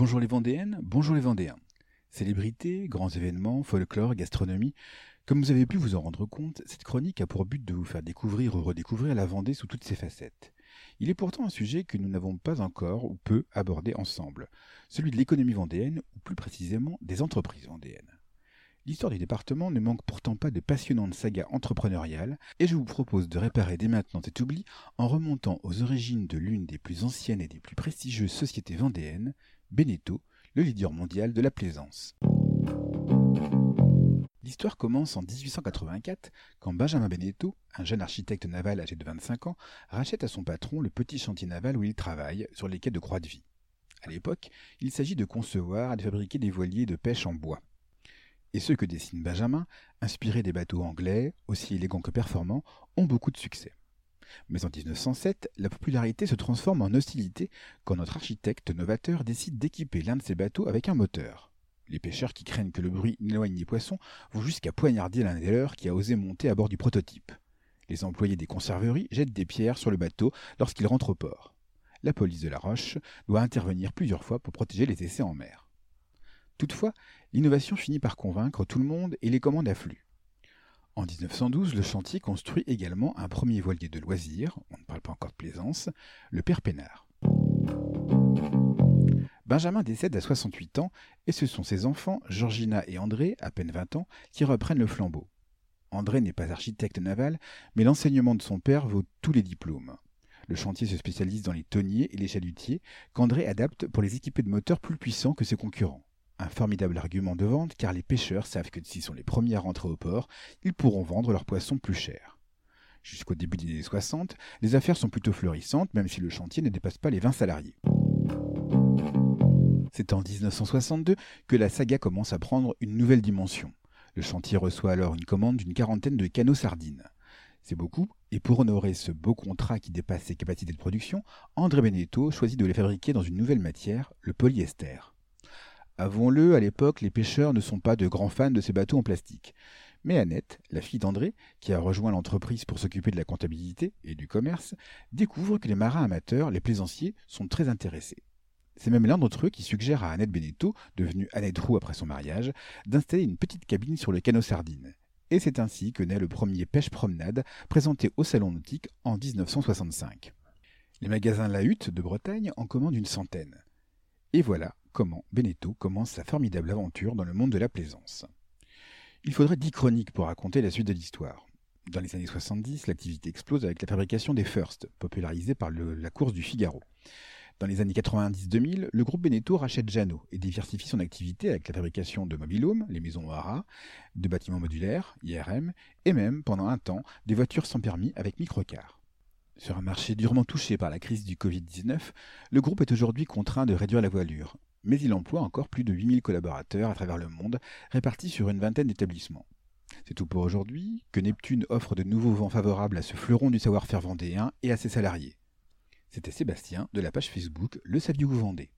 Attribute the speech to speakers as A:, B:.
A: Bonjour les Vendéennes, bonjour les Vendéens. Célébrités, grands événements, folklore, gastronomie. Comme vous avez pu vous en rendre compte, cette chronique a pour but de vous faire découvrir ou redécouvrir la Vendée sous toutes ses facettes. Il est pourtant un sujet que nous n'avons pas encore ou peu abordé ensemble, celui de l'économie vendéenne ou plus précisément des entreprises vendéennes. L'histoire du département ne manque pourtant pas de passionnantes sagas entrepreneuriales, et je vous propose de réparer dès maintenant cet oubli en remontant aux origines de l'une des plus anciennes et des plus prestigieuses sociétés vendéennes, Beneteau, le leader mondial de la plaisance. L'histoire commence en 1884 quand Benjamin Beneteau, un jeune architecte naval âgé de 25 ans, rachète à son patron le petit chantier naval où il travaille, sur les quais de Croix-de-Vie. À l'époque, il s'agit de concevoir et de fabriquer des voiliers de pêche en bois. Et ceux que dessine Benjamin, inspirés des bateaux anglais, aussi élégants que performants, ont beaucoup de succès. Mais en 1907, la popularité se transforme en hostilité quand notre architecte novateur décide d'équiper l'un de ses bateaux avec un moteur. Les pêcheurs qui craignent que le bruit n'éloigne les poissons vont jusqu'à poignarder l'un des leurs qui a osé monter à bord du prototype. Les employés des conserveries jettent des pierres sur le bateau lorsqu'il rentre au port. La police de la Roche doit intervenir plusieurs fois pour protéger les essais en mer. Toutefois, l'innovation finit par convaincre tout le monde et les commandes affluent. En 1912, le chantier construit également un premier voilier de loisirs, on ne parle pas encore de plaisance, le Père Pénard. Benjamin décède à 68 ans et ce sont ses enfants, Georgina et André, à peine 20 ans, qui reprennent le flambeau. André n'est pas architecte naval, mais l'enseignement de son père vaut tous les diplômes. Le chantier se spécialise dans les tonniers et les chalutiers, qu'André adapte pour les équiper de moteurs plus puissants que ses concurrents. Un formidable argument de vente car les pêcheurs savent que s'ils sont les premiers à rentrer au port, ils pourront vendre leurs poissons plus cher. Jusqu'au début des années 60, les affaires sont plutôt florissantes, même si le chantier ne dépasse pas les 20 salariés. C'est en 1962 que la saga commence à prendre une nouvelle dimension. Le chantier reçoit alors une commande d'une quarantaine de canots sardines. C'est beaucoup, et pour honorer ce beau contrat qui dépasse ses capacités de production, André Beneteau choisit de les fabriquer dans une nouvelle matière, le polyester. Avouons-le, à l'époque, les pêcheurs ne sont pas de grands fans de ces bateaux en plastique. Mais Annette, la fille d'André, qui a rejoint l'entreprise pour s'occuper de la comptabilité et du commerce, découvre que les marins amateurs, les plaisanciers, sont très intéressés. C'est même l'un d'entre eux qui suggère à Annette Beneteau, devenue Annette Roux après son mariage, d'installer une petite cabine sur le canot sardine. Et c'est ainsi que naît le premier pêche-promenade présenté au Salon Nautique en 1965. Les magasins La Hutte de Bretagne en commandent une centaine. Et voilà comment Beneteau commence sa formidable aventure dans le monde de la plaisance. Il faudrait dix chroniques pour raconter la suite de l'histoire. Dans les années 70, l'activité explose avec la fabrication des First, popularisée par la course du Figaro. Dans les années 90-2000, le groupe Beneteau rachète Jeannot et diversifie son activité avec la fabrication de mobilhomes, les maisons Hara, de bâtiments modulaires, IRM, et même, pendant un temps, des voitures sans permis avec microcar. Sur un marché durement touché par la crise du Covid-19, le groupe est aujourd'hui contraint de réduire la voilure, mais il emploie encore plus de 8000 collaborateurs à travers le monde, répartis sur une vingtaine d'établissements. C'est tout pour aujourd'hui, que Neptune offre de nouveaux vents favorables à ce fleuron du savoir-faire vendéen et à ses salariés. C'était Sébastien de la page Facebook Le Saviez-vous Vendée.